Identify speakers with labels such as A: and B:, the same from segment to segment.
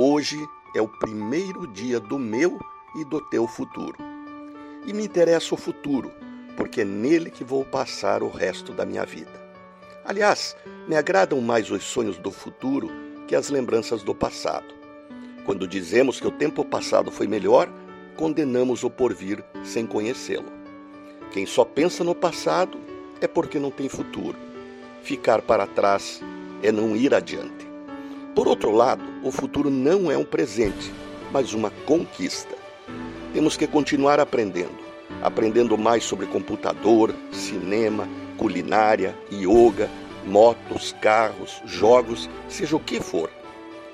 A: Hoje é o primeiro dia do meu e do teu futuro. E me interessa o futuro, porque é nele que vou passar o resto da minha vida. Aliás, me agradam mais os sonhos do futuro que as lembranças do passado. Quando dizemos que o tempo passado foi melhor, condenamos o porvir sem conhecê-lo. Quem só pensa no passado é porque não tem futuro. Ficar para trás é não ir adiante. Por outro lado, o futuro não é um presente, mas uma conquista. Temos que continuar aprendendo, aprendendo mais sobre computador, cinema, culinária, yoga, motos, carros, jogos, seja o que for.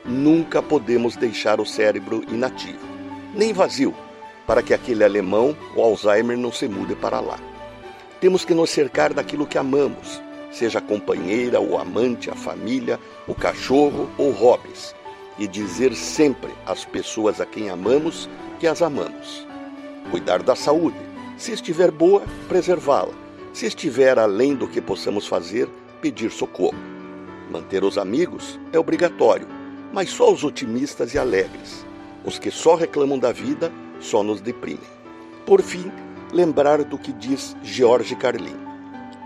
A: Nunca podemos deixar o cérebro inativo, nem vazio, para que aquele alemão, o Alzheimer, não se mude para lá. Temos que nos cercar daquilo que amamos, seja a companheira, o amante, a família, o cachorro ou hobbies, e dizer sempre às pessoas a quem amamos que as amamos. Cuidar da saúde, se estiver boa, preservá-la. Se estiver além do que possamos fazer, pedir socorro. Manter os amigos é obrigatório, mas só os otimistas e alegres. Os que só reclamam da vida só nos deprimem. Por fim, lembrar do que diz George Carlin.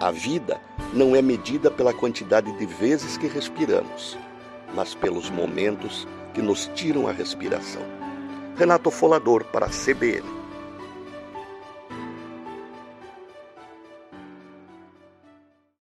A: A vida não é medida pela quantidade de vezes que respiramos, mas pelos momentos que nos tiram a respiração. Renato Folador para a CBN.